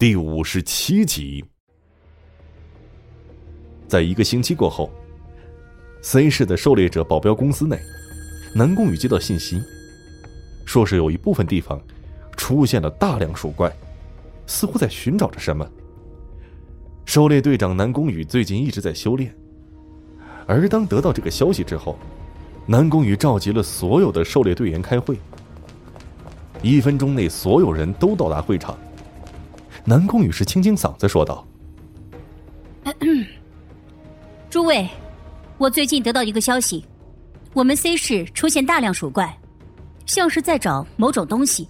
第五十七集，在一个星期过后，C 市的狩猎者保镖公司内，南宫宇接到信息，说是有一部分地方出现了大量鼠怪，似乎在寻找着什么。狩猎队长南宫宇最近一直在修炼，而当得到这个消息之后，南宫宇召集了所有的狩猎队员开会。一分钟内，所有人都到达会场。南宫羽是清清嗓子说道：“ 诸位，我最近得到一个消息，我们 C 市出现大量鼠怪，像是在找某种东西。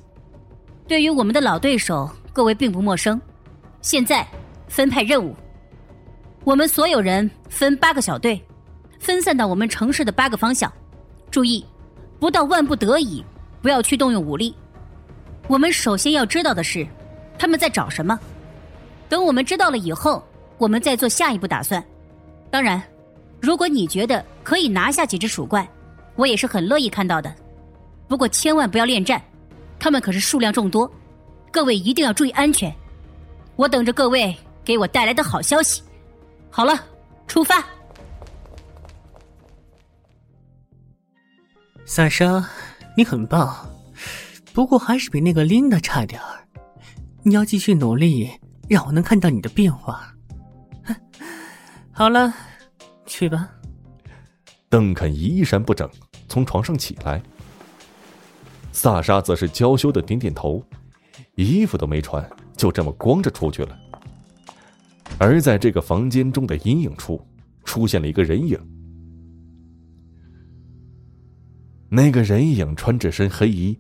对于我们的老对手，各位并不陌生。现在分派任务，我们所有人分八个小队，分散到我们城市的八个方向。注意，不到万不得已，不要去动用武力。”我们首先要知道的是，他们在找什么。等我们知道了以后，我们再做下一步打算。当然，如果你觉得可以拿下几只鼠怪，我也是很乐意看到的。不过千万不要恋战，他们可是数量众多，各位一定要注意安全。我等着各位给我带来的好消息。好了，出发。萨莎，你很棒。不过还是比那个琳达差点儿，你要继续努力，让我能看到你的变化。好了，去吧。邓肯衣衫不整，从床上起来。萨莎则是娇羞的点点头，衣服都没穿，就这么光着出去了。而在这个房间中的阴影处，出现了一个人影。那个人影穿着身黑衣。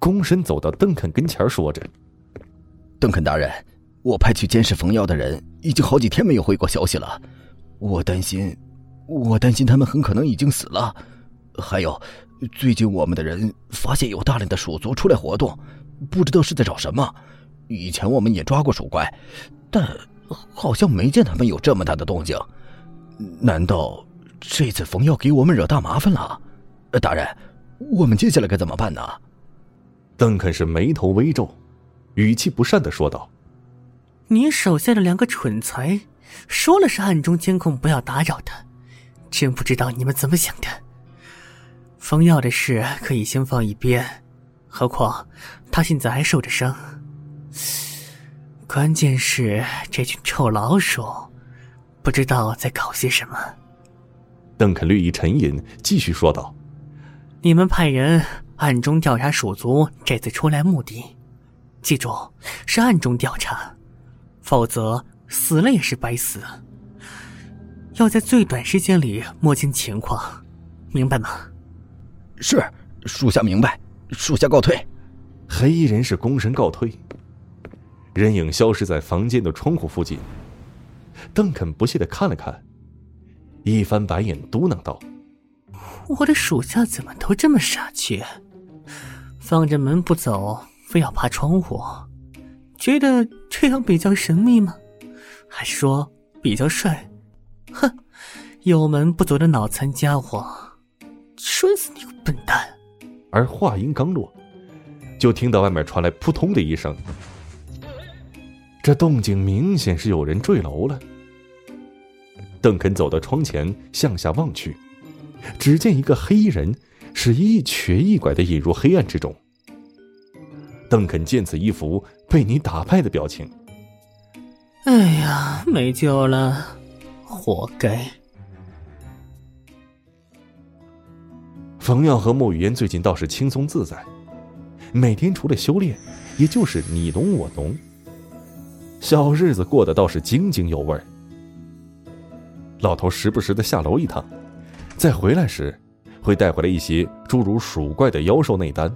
躬身走到邓肯跟前，说着：“邓肯大人，我派去监视冯耀的人已经好几天没有回过消息了。我担心，我担心他们很可能已经死了。还有，最近我们的人发现有大量的鼠族出来活动，不知道是在找什么。以前我们也抓过鼠怪，但好像没见他们有这么大的动静。难道这次冯耀给我们惹大麻烦了？大人，我们接下来该怎么办呢？”邓肯是眉头微皱，语气不善的说道：“你手下的两个蠢材，说了是暗中监控，不要打扰他，真不知道你们怎么想的。冯耀的事可以先放一边，何况他现在还受着伤。关键是这群臭老鼠，不知道在搞些什么。”邓肯略一沉吟，继续说道：“你们派人。”暗中调查鼠族这次出来目的，记住是暗中调查，否则死了也是白死。要在最短时间里摸清情况，明白吗？是，属下明白，属下告退。黑衣人是躬身告退，人影消失在房间的窗户附近。邓肯不屑的看了看，一翻白眼，嘟囔道：“我的属下怎么都这么傻气？”放着门不走，非要爬窗户，觉得这样比较神秘吗？还是说比较帅？哼，有门不走的脑残家伙，摔死你个笨蛋！而话音刚落，就听到外面传来扑通的一声，这动静明显是有人坠楼了。邓肯走到窗前，向下望去，只见一个黑衣人。是一瘸一拐的引入黑暗之中。邓肯见此一副被你打败的表情，哎呀，没救了，活该！冯耀和莫雨嫣最近倒是轻松自在，每天除了修炼，也就是你侬我侬，小日子过得倒是津津有味。老头时不时的下楼一趟，再回来时。会带回来一些诸如鼠怪的妖兽内丹，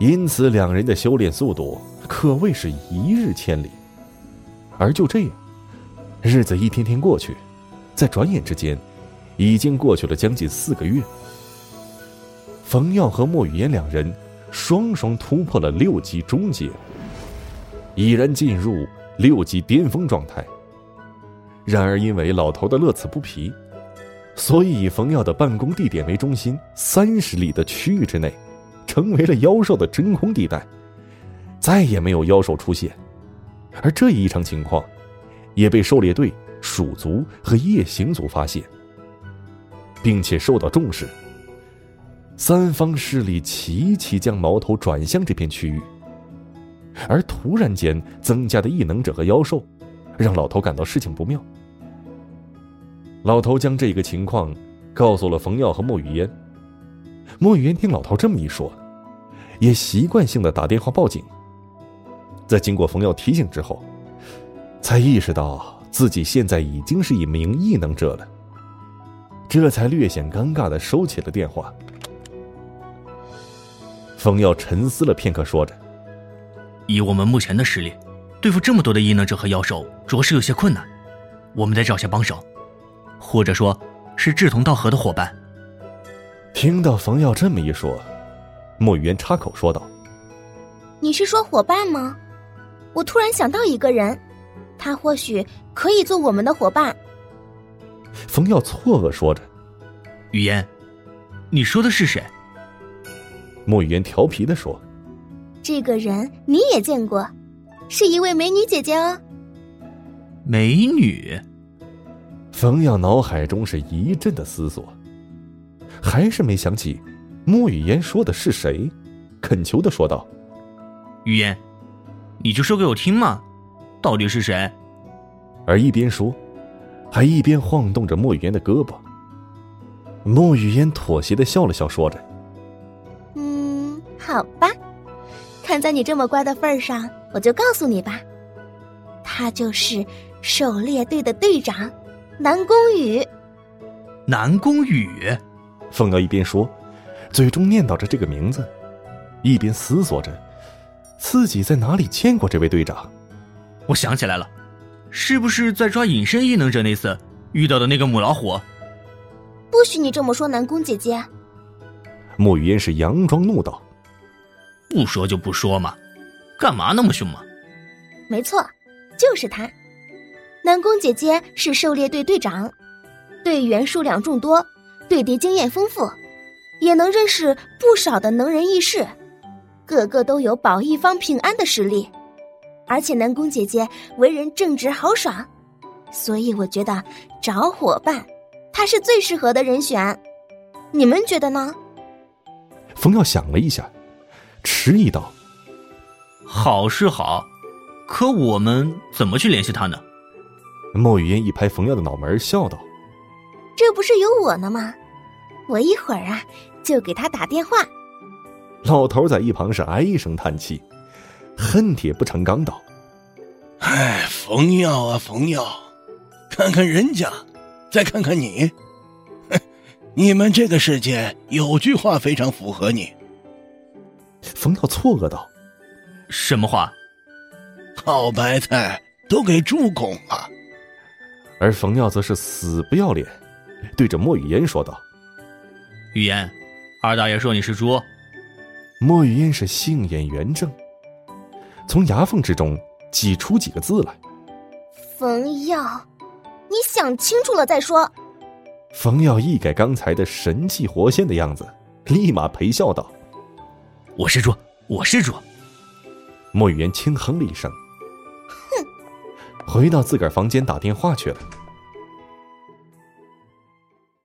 因此两人的修炼速度可谓是一日千里。而就这样，日子一天天过去，在转眼之间，已经过去了将近四个月。冯耀和莫雨嫣两人双双突破了六级中阶，已然进入六级巅峰状态。然而，因为老头的乐此不疲。所以，以冯耀的办公地点为中心，三十里的区域之内，成为了妖兽的真空地带，再也没有妖兽出现。而这一异常情况，也被狩猎队、鼠族和夜行族发现，并且受到重视。三方势力齐齐将矛头转向这片区域，而突然间增加的异能者和妖兽，让老头感到事情不妙。老头将这个情况告诉了冯耀和莫雨嫣。莫雨嫣听老头这么一说，也习惯性的打电话报警。在经过冯耀提醒之后，才意识到自己现在已经是一名异能者了，这才略显尴尬的收起了电话。冯耀沉思了片刻，说着：“以我们目前的实力，对付这么多的异能者和妖兽，着实有些困难。我们得找些帮手，或者说，是志同道合的伙伴。”听到冯耀这么一说，莫雨嫣插口说道：“你是说伙伴吗？我突然想到一个人，他或许可以做我们的伙伴。”冯耀错愕说着：“雨嫣，你说的是谁？”莫雨嫣调皮的说：“这个人你也见过，是一位美女姐姐哦。”美女。冯耀脑海中是一阵的思索，还是没想起莫雨嫣说的是谁，恳求的说道：“雨嫣，你就说给我听嘛，到底是谁？”而一边说，还一边晃动着莫雨嫣的胳膊。莫雨嫣妥协的笑了笑，说着。嗯好吧，看在你这么乖的份上，我就告诉你吧，他就是狩猎队的队长南宫羽。南宫羽，凤瑶一边说，嘴中念叨着这个名字，一边思索着自己在哪里见过这位队长。我想起来了，是不是在抓隐身异能者那次遇到的那个母老虎？不许你这么说，南宫姐姐。莫雨嫣是佯装怒道。不说就不说嘛，干嘛那么凶嘛？没错，就是他。南宫姐姐是狩猎队队长，队员数量众多，对敌经验丰富，也能认识不少的能人异士，个个都有保一方平安的实力。而且南宫姐姐为人正直豪爽，所以我觉得找伙伴，她是最适合的人选。你们觉得呢？冯耀想了一下。迟疑道：“好是好，可我们怎么去联系他呢？”莫雨嫣一拍冯耀的脑门，笑道：“这不是有我呢吗？我一会儿啊就给他打电话。”老头在一旁是唉声叹气，恨铁不成钢道：“哎，冯耀啊，冯耀，看看人家，再看看你，哼，你们这个世界有句话非常符合你。”冯耀错愕道：“什么话？好白菜都给猪拱了。”而冯耀则是死不要脸，对着莫雨嫣说道：“雨嫣，二大爷说你是猪。”莫雨嫣是杏眼圆睁，从牙缝之中挤出几个字来：“冯耀，你想清楚了再说。”冯耀一改刚才的神气活现的样子，立马陪笑道。我是猪，我是猪。莫雨嫣轻哼了一声，哼，回到自个儿房间打电话去了。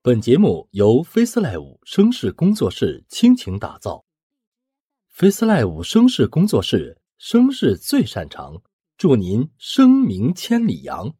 本节目由 FaceLive 声势工作室倾情打造，FaceLive 声势工作室声势最擅长，祝您声名千里扬。